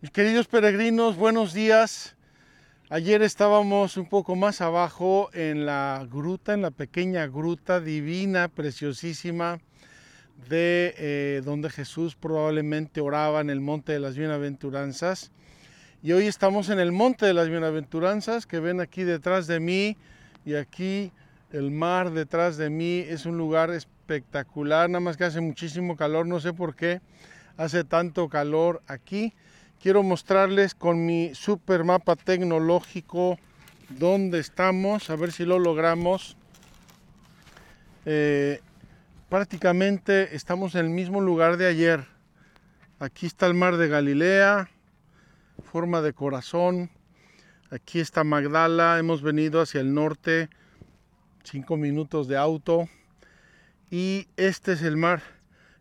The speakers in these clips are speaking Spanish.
Mis queridos peregrinos, buenos días. Ayer estábamos un poco más abajo en la gruta, en la pequeña gruta divina, preciosísima, de eh, donde Jesús probablemente oraba en el Monte de las Bienaventuranzas. Y hoy estamos en el Monte de las Bienaventuranzas, que ven aquí detrás de mí, y aquí el mar detrás de mí. Es un lugar espectacular, nada más que hace muchísimo calor, no sé por qué hace tanto calor aquí quiero mostrarles con mi super mapa tecnológico dónde estamos, a ver si lo logramos. Eh, prácticamente estamos en el mismo lugar de ayer. Aquí está el mar de Galilea, forma de corazón. Aquí está Magdala, hemos venido hacia el norte, cinco minutos de auto. Y este es el mar,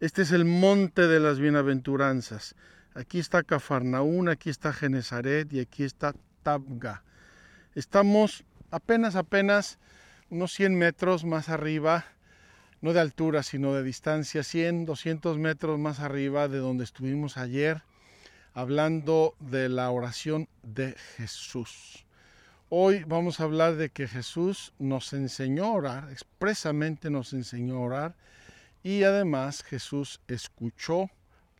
este es el monte de las bienaventuranzas. Aquí está Cafarnaún, aquí está Genezaret y aquí está Tabga. Estamos apenas, apenas unos 100 metros más arriba, no de altura, sino de distancia, 100, 200 metros más arriba de donde estuvimos ayer, hablando de la oración de Jesús. Hoy vamos a hablar de que Jesús nos enseñó a orar, expresamente nos enseñó a orar, y además Jesús escuchó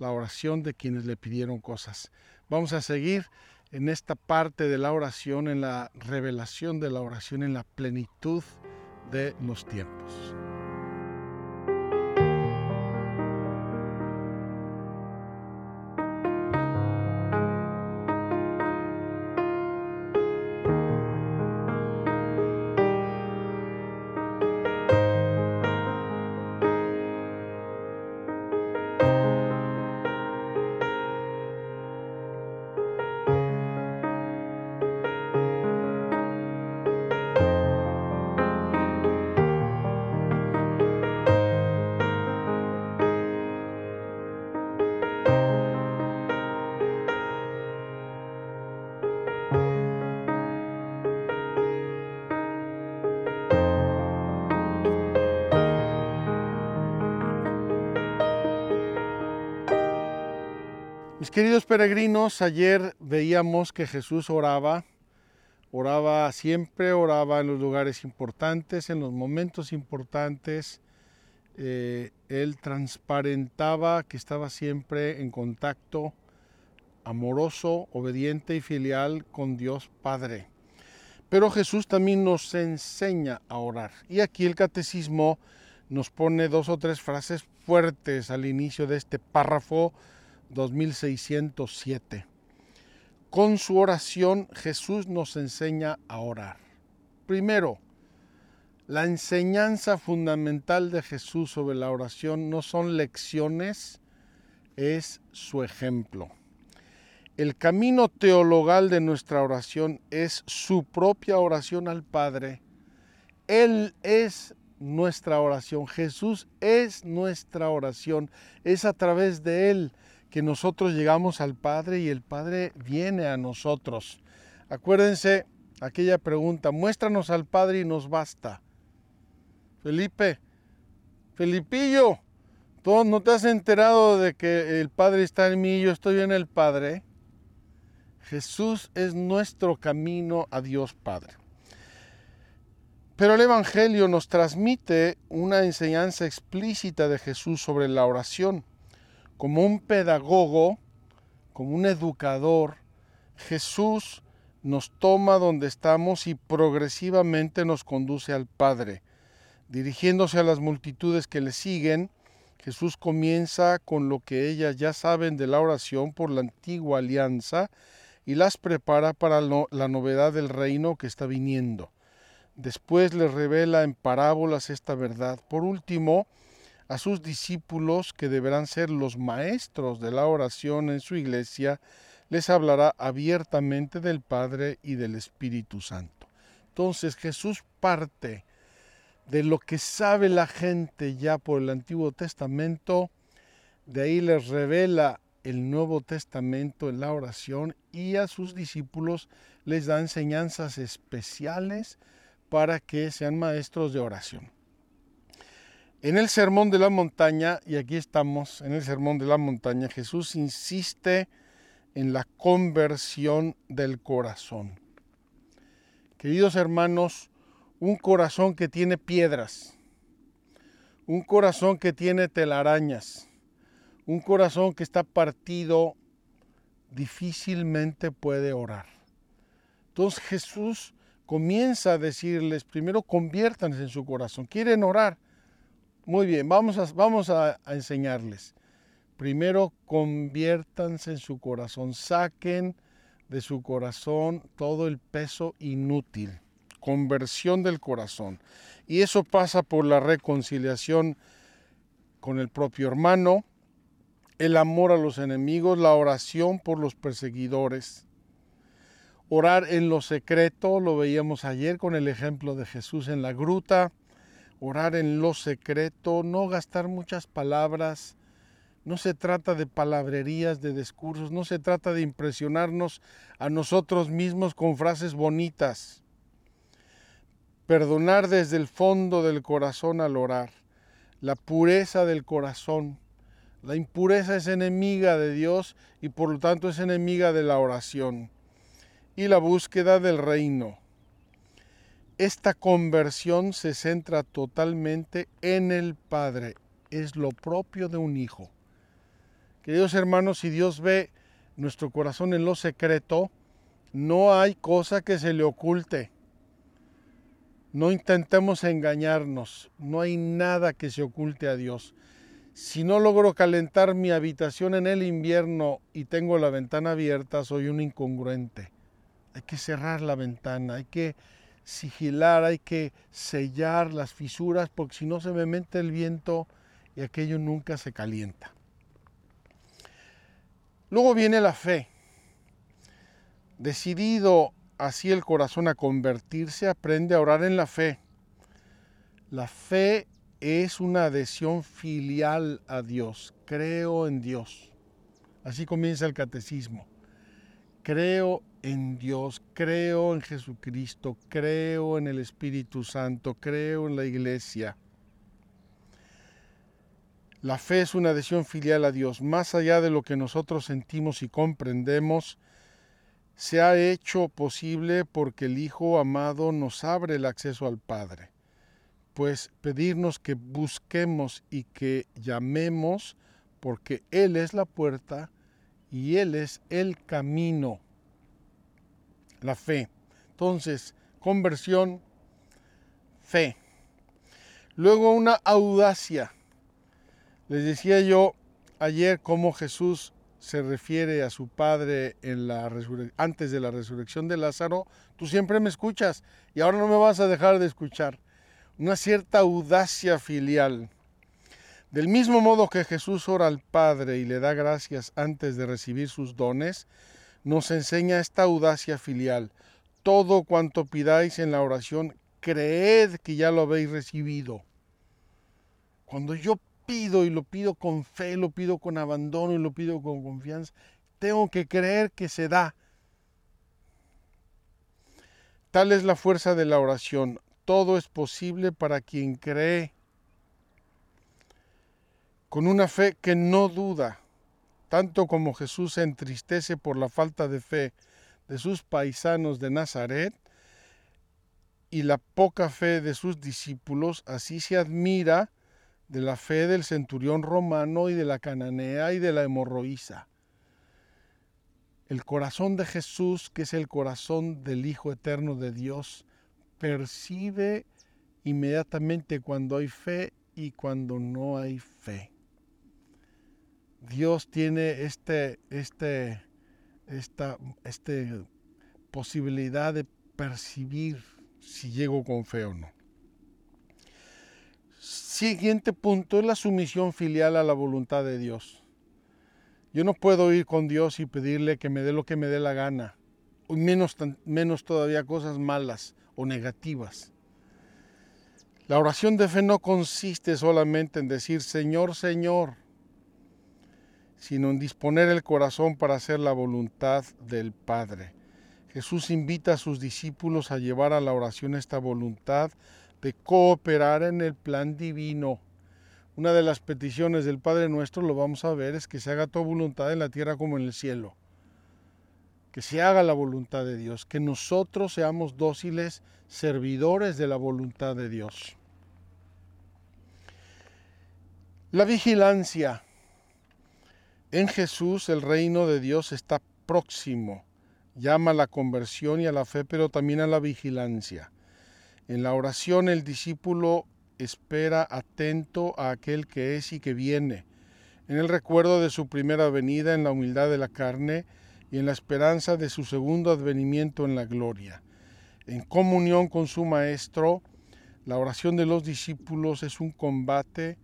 la oración de quienes le pidieron cosas. Vamos a seguir en esta parte de la oración, en la revelación de la oración, en la plenitud de los tiempos. Queridos peregrinos, ayer veíamos que Jesús oraba, oraba siempre, oraba en los lugares importantes, en los momentos importantes. Eh, él transparentaba que estaba siempre en contacto amoroso, obediente y filial con Dios Padre. Pero Jesús también nos enseña a orar. Y aquí el catecismo nos pone dos o tres frases fuertes al inicio de este párrafo 2607. Con su oración Jesús nos enseña a orar. Primero, la enseñanza fundamental de Jesús sobre la oración no son lecciones, es su ejemplo. El camino teologal de nuestra oración es su propia oración al Padre. Él es nuestra oración. Jesús es nuestra oración. Es a través de Él que nosotros llegamos al Padre y el Padre viene a nosotros. Acuérdense aquella pregunta, muéstranos al Padre y nos basta. Felipe, Felipillo, ¿tú no te has enterado de que el Padre está en mí y yo estoy en el Padre? Jesús es nuestro camino a Dios Padre. Pero el Evangelio nos transmite una enseñanza explícita de Jesús sobre la oración como un pedagogo, como un educador, Jesús nos toma donde estamos y progresivamente nos conduce al Padre. Dirigiéndose a las multitudes que le siguen, Jesús comienza con lo que ellas ya saben de la oración por la antigua alianza, y las prepara para la novedad del reino que está viniendo. Después les revela en parábolas esta verdad. Por último, a sus discípulos, que deberán ser los maestros de la oración en su iglesia, les hablará abiertamente del Padre y del Espíritu Santo. Entonces Jesús parte de lo que sabe la gente ya por el Antiguo Testamento, de ahí les revela el Nuevo Testamento en la oración y a sus discípulos les da enseñanzas especiales para que sean maestros de oración. En el Sermón de la Montaña, y aquí estamos en el Sermón de la Montaña, Jesús insiste en la conversión del corazón. Queridos hermanos, un corazón que tiene piedras, un corazón que tiene telarañas, un corazón que está partido, difícilmente puede orar. Entonces Jesús comienza a decirles, primero conviértanse en su corazón. ¿Quieren orar? Muy bien, vamos a, enseñarles. Primero conviértanse en su corazón, saquen de su corazón todo el peso inútil conversión del corazón. Y eso pasa por la reconciliación con el propio hermano, el amor a los enemigos, la oración por los perseguidores. Orar en lo secreto, lo veíamos ayer con el ejemplo de Jesús en la gruta. Orar en lo secreto, no gastar muchas palabras. No se trata de palabrerías, de discursos, no se trata de impresionarnos a nosotros mismos con frases bonitas perdonar desde el fondo del corazón al orar, la pureza del corazón. La impureza es enemiga de Dios y por lo tanto es enemiga de la oración y la búsqueda del reino. Esta conversión se centra totalmente en el Padre, es lo propio de un hijo. Queridos hermanos, si Dios ve nuestro corazón en lo secreto, no hay cosa que se le oculte. No intentemos engañarnos, no hay nada que se oculte a Dios. Si no logro calentar mi habitación en el invierno y tengo la ventana abierta, soy un incongruente. Hay que cerrar la ventana, hay que sigilar, hay que sellar las fisuras, porque si no se me mete el viento y aquello nunca se calienta. Luego viene la fe. Decidido así el corazón a convertirse, aprende a orar en la fe. La fe es una adhesión filial a Dios. Creo en Dios. Así comienza el catecismo. Creo en Dios, creo en Jesucristo, creo en el Espíritu Santo, creo en la iglesia. La fe es una adhesión filial a Dios, más allá de lo que nosotros sentimos y comprendemos, se ha hecho posible porque el Hijo amado nos abre el acceso al Padre. Pues pedirnos que busquemos y que llamemos porque Él es la puerta y Él es el camino, la fe. Entonces, conversión, fe. Luego una audacia. Les decía yo ayer cómo Jesús se refiere a su padre en la antes de la resurrección de Lázaro, tú siempre me escuchas y ahora no me vas a dejar de escuchar. Una cierta audacia filial. Del mismo modo que Jesús ora al Padre y le da gracias antes de recibir sus dones, nos enseña esta audacia filial. Todo cuanto pidáis en la oración, creed que ya lo habéis recibido. Cuando yo pido y lo pido con fe, lo pido con abandono y lo pido con confianza, tengo que creer que se da. Tal es la fuerza de la oración. Todo es posible para quien cree. Con una fe que no duda, tanto como Jesús se entristece por la falta de fe de sus paisanos de Nazaret y la poca fe de sus discípulos, así se admira de la fe del centurión romano y de la cananea y de la hemorroísa. El corazón de Jesús, que es el corazón del Hijo Eterno de Dios, percibe inmediatamente cuando hay fe y cuando no hay fe. Dios tiene este, este, esta este posibilidad de percibir si llego con fe o no. Siguiente punto es la sumisión filial a la voluntad de Dios. Yo no puedo ir con Dios y pedirle que me dé lo que me dé la gana, menos, menos todavía cosas malas o negativas. La oración de fe no consiste solamente en decir Señor, Señor, sino en disponer el corazón para hacer la voluntad del Padre. Jesús invita a sus discípulos a llevar a la oración esta voluntad de cooperar en el plan divino. Una de las peticiones del Padre nuestro, lo vamos a ver, es que se haga tu voluntad en la tierra como en el cielo. Que se haga la voluntad de Dios, que nosotros seamos dóciles servidores de la voluntad de Dios. La vigilancia. En Jesús el reino de Dios está próximo. Llama a la conversión y a la fe, pero también a la vigilancia. En la oración el discípulo espera atento a aquel que es y que viene. En el recuerdo de su primera venida en la humildad de la carne y en la esperanza de su segundo advenimiento en la gloria. En comunión con su Maestro, la oración de los discípulos es un combate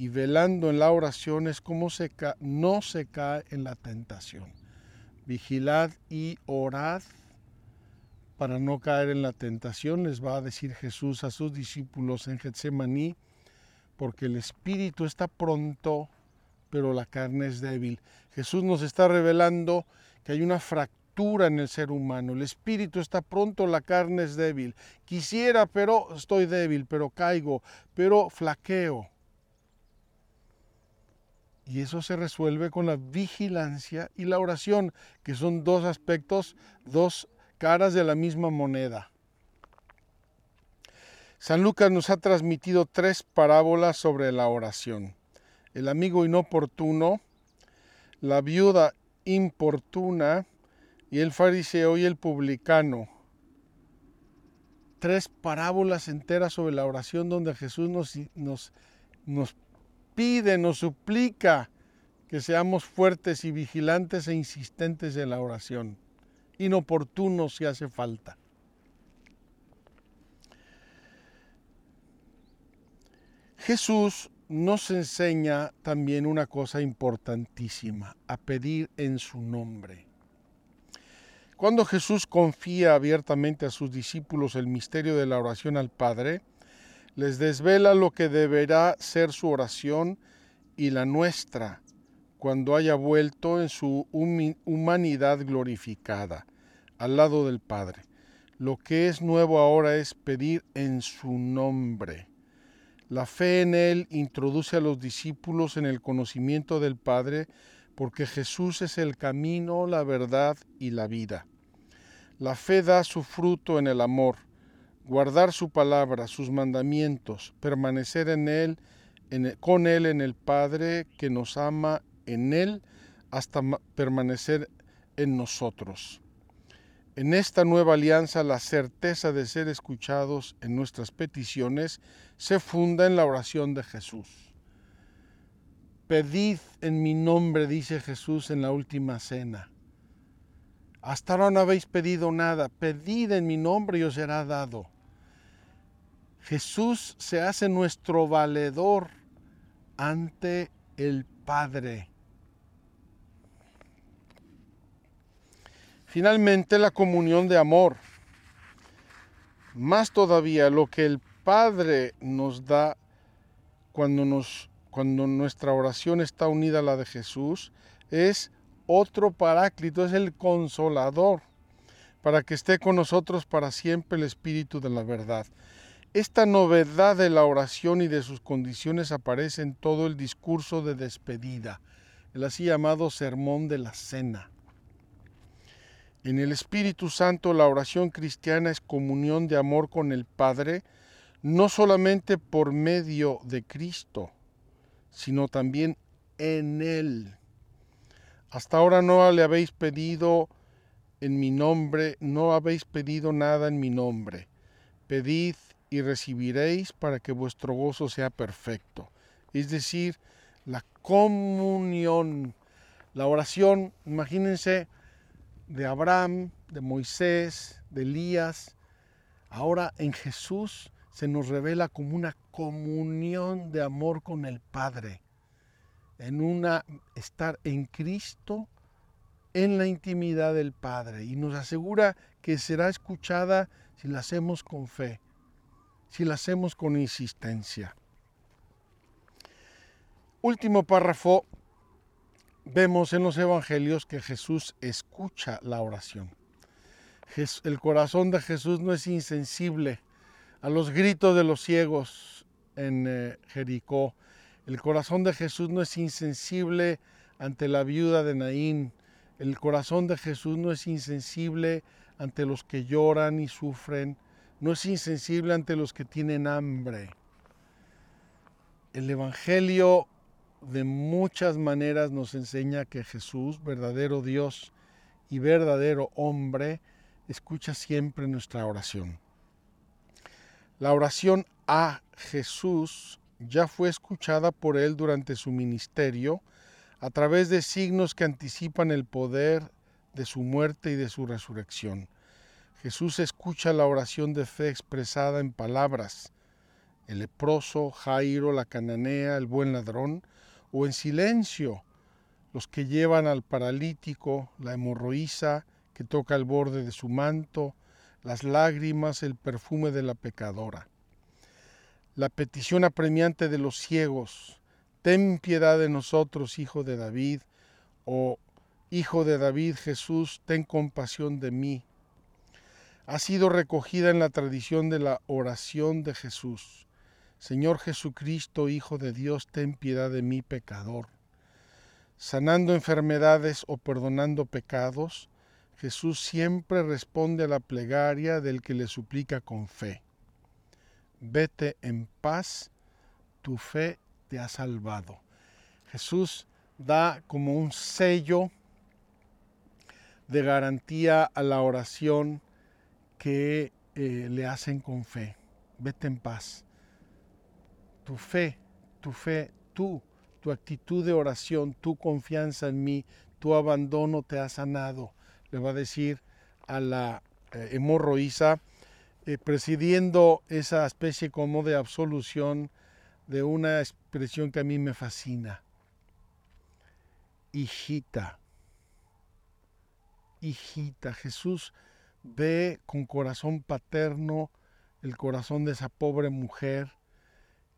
y velando en la oración es como se no se cae en la tentación. Vigilad y orad para no caer en la tentación, les va a decir Jesús a sus discípulos en Getsemaní, porque el espíritu está pronto, pero la carne es débil. Jesús nos está revelando que hay una fractura en el ser humano. El espíritu está pronto, la carne es débil. Quisiera, pero estoy débil, pero caigo, pero flaqueo. Y eso se resuelve con la vigilancia y la oración, que son dos aspectos, dos caras de la misma moneda. San Lucas nos ha transmitido tres parábolas sobre la oración. El amigo inoportuno, la viuda importuna y el fariseo y el publicano. Tres parábolas enteras sobre la oración donde Jesús nos, nos, nos pide, nos suplica que seamos fuertes y vigilantes e insistentes en la oración, inoportunos si hace falta. Jesús nos enseña también una cosa importantísima, a pedir en su nombre. Cuando Jesús confía abiertamente a sus discípulos el misterio de la oración al Padre, les desvela lo que deberá ser su oración y la nuestra cuando haya vuelto en su humanidad glorificada al lado del Padre. Lo que es nuevo ahora es pedir en su nombre. La fe en Él introduce a los discípulos en el conocimiento del Padre porque Jesús es el camino, la verdad y la vida. La fe da su fruto en el amor guardar su palabra, sus mandamientos, permanecer en Él, con Él en el Padre que nos ama en Él hasta permanecer en nosotros. En esta nueva alianza la certeza de ser escuchados en nuestras peticiones se funda en la oración de Jesús. Pedid en mi nombre, dice Jesús en la última cena. Hasta ahora no habéis pedido nada. Pedid en mi nombre y os será dado. Jesús se hace nuestro valedor ante el Padre. Finalmente, la comunión de amor. Más todavía, lo que el Padre nos da cuando, nos, cuando nuestra oración está unida a la de Jesús es otro paráclito, es el consolador, para que esté con nosotros para siempre el Espíritu de la verdad. Esta novedad de la oración y de sus condiciones aparece en todo el discurso de despedida, el así llamado Sermón de la Cena. En el Espíritu Santo la oración cristiana es comunión de amor con el Padre, no solamente por medio de Cristo, sino también en Él. Hasta ahora no le habéis pedido en mi nombre, no habéis pedido nada en mi nombre. Pedid y recibiréis para que vuestro gozo sea perfecto. Es decir, la comunión, la oración, imagínense de Abraham, de Moisés, de Elías, ahora en Jesús se nos revela como una comunión de amor con el Padre, en una estar en Cristo en la intimidad del Padre. Y nos asegura que será escuchada si la hacemos con fe, si la hacemos con insistencia. Último párrafo, vemos en los evangelios que Jesús escucha la oración. El corazón de Jesús no es insensible a los gritos de los ciegos en eh, Jericó. El corazón de Jesús no es insensible ante la viuda de Naín. El corazón de Jesús no es insensible ante los que lloran y sufren. No es insensible ante los que tienen hambre. El Evangelio de muchas maneras nos enseña que Jesús, verdadero Dios y verdadero hombre, escucha siempre nuestra oración. La oración a Jesús ya fue escuchada por él durante su ministerio a través de signos que anticipan el poder de su muerte y de su resurrección. Jesús escucha la oración de fe expresada en palabras. El leproso, Jairo, la cananea, el buen ladrón, o en silencio los que llevan al paralítico, la hemorroísa que toca el borde de su manto, las lágrimas, el perfume de la pecadora. La petición apremiante de los ciegos, ten piedad de nosotros, hijo de David, o Hijo de David Jesús, ten compasión de mí, ha sido recogida en la tradición de la oración de Jesús. Señor Jesucristo, Hijo de Dios, ten piedad de mí, pecador. Sanando enfermedades o perdonando pecados, Jesús siempre responde a la plegaria del que le suplica con fe. Vete en paz, tu fe te ha salvado. Jesús da como un sello de garantía a la oración que eh, le hacen con fe. Vete en paz tu fe, tu fe, tú, tu actitud de oración, tu confianza en mí, tu abandono te ha sanado, le va a decir a la eh, hemorroísa, eh, presidiendo esa especie como de absolución de una expresión que a mí me fascina. Hijita, hijita, Jesús ve con corazón paterno el corazón de esa pobre mujer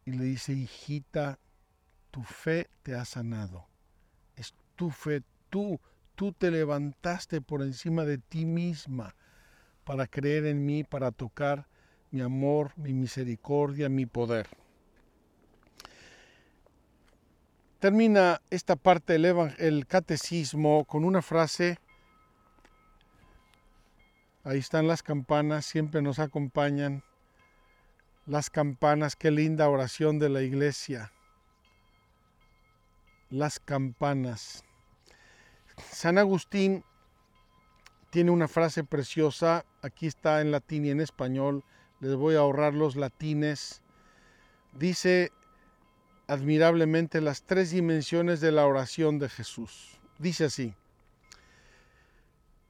y le dice, hijita, tu fe te ha sanado. Es tu fe, tú, tú te levantaste por encima de ti misma para creer en mí, para tocar mi amor, mi misericordia, mi poder. Termina esta parte del el catecismo con una frase, ahí están las campanas, siempre nos acompañan, las campanas, qué linda oración de la iglesia. Las campanas. San Agustín tiene una frase preciosa, aquí está en latín y en español, les voy a ahorrar los latines. Dice admirablemente las tres dimensiones de la oración de Jesús. Dice así,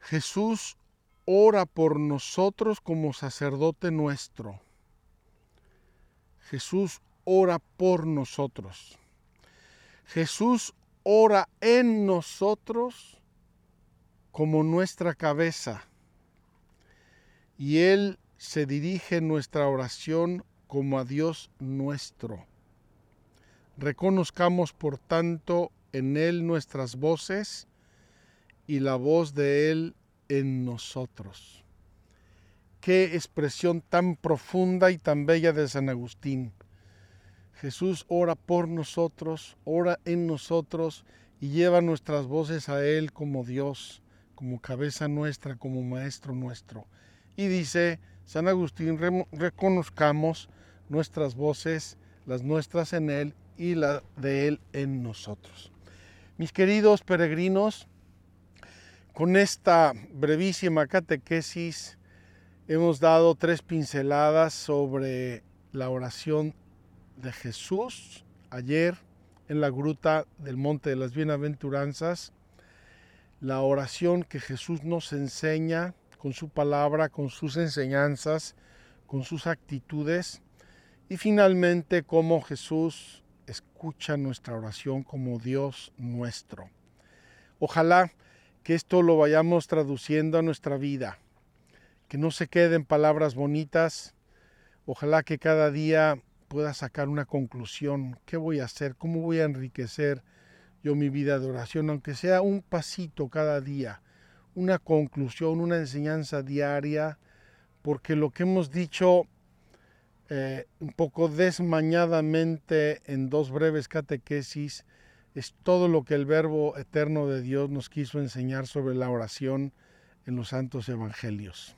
Jesús ora por nosotros como sacerdote nuestro Jesús ora por nosotros. Jesús ora en nosotros como nuestra cabeza. Y Él se dirige nuestra oración como a Dios nuestro. Reconozcamos, por tanto, en Él nuestras voces y la voz de Él en nosotros. Qué expresión tan profunda y tan bella de San Agustín. Jesús ora por nosotros, ora en nosotros y lleva nuestras voces a Él como Dios, como cabeza nuestra, como Maestro nuestro. Y dice San Agustín, reconozcamos nuestras voces, las nuestras en Él y la de Él en nosotros. Mis queridos peregrinos, con esta brevísima catequesis, Hemos dado tres pinceladas sobre la oración de Jesús ayer en la gruta del Monte de las Bienaventuranzas. la oración que Jesús nos enseña con su palabra, con sus enseñanzas, con sus actitudes y finalmente cómo Jesús escucha nuestra oración como Dios nuestro. Ojalá que esto lo vayamos traduciendo a nuestra vida, que no se queden palabras bonitas, ojalá que cada día pueda sacar una conclusión, ¿qué voy a hacer? ¿Cómo voy a enriquecer yo mi vida de oración? Aunque sea un pasito cada día, una conclusión, una enseñanza diaria, porque lo que hemos dicho eh, un poco desmañadamente en dos breves catequesis es todo lo que el Verbo eterno de Dios nos quiso enseñar sobre la oración en los santos evangelios.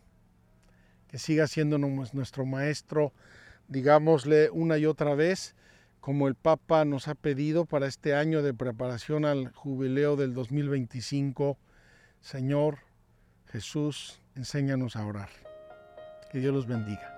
Que siga siendo nuestro maestro, digámosle una y otra vez, como el Papa nos ha pedido para este año de preparación al jubileo del 2025, Señor Jesús, enséñanos a orar. Que Dios los bendiga.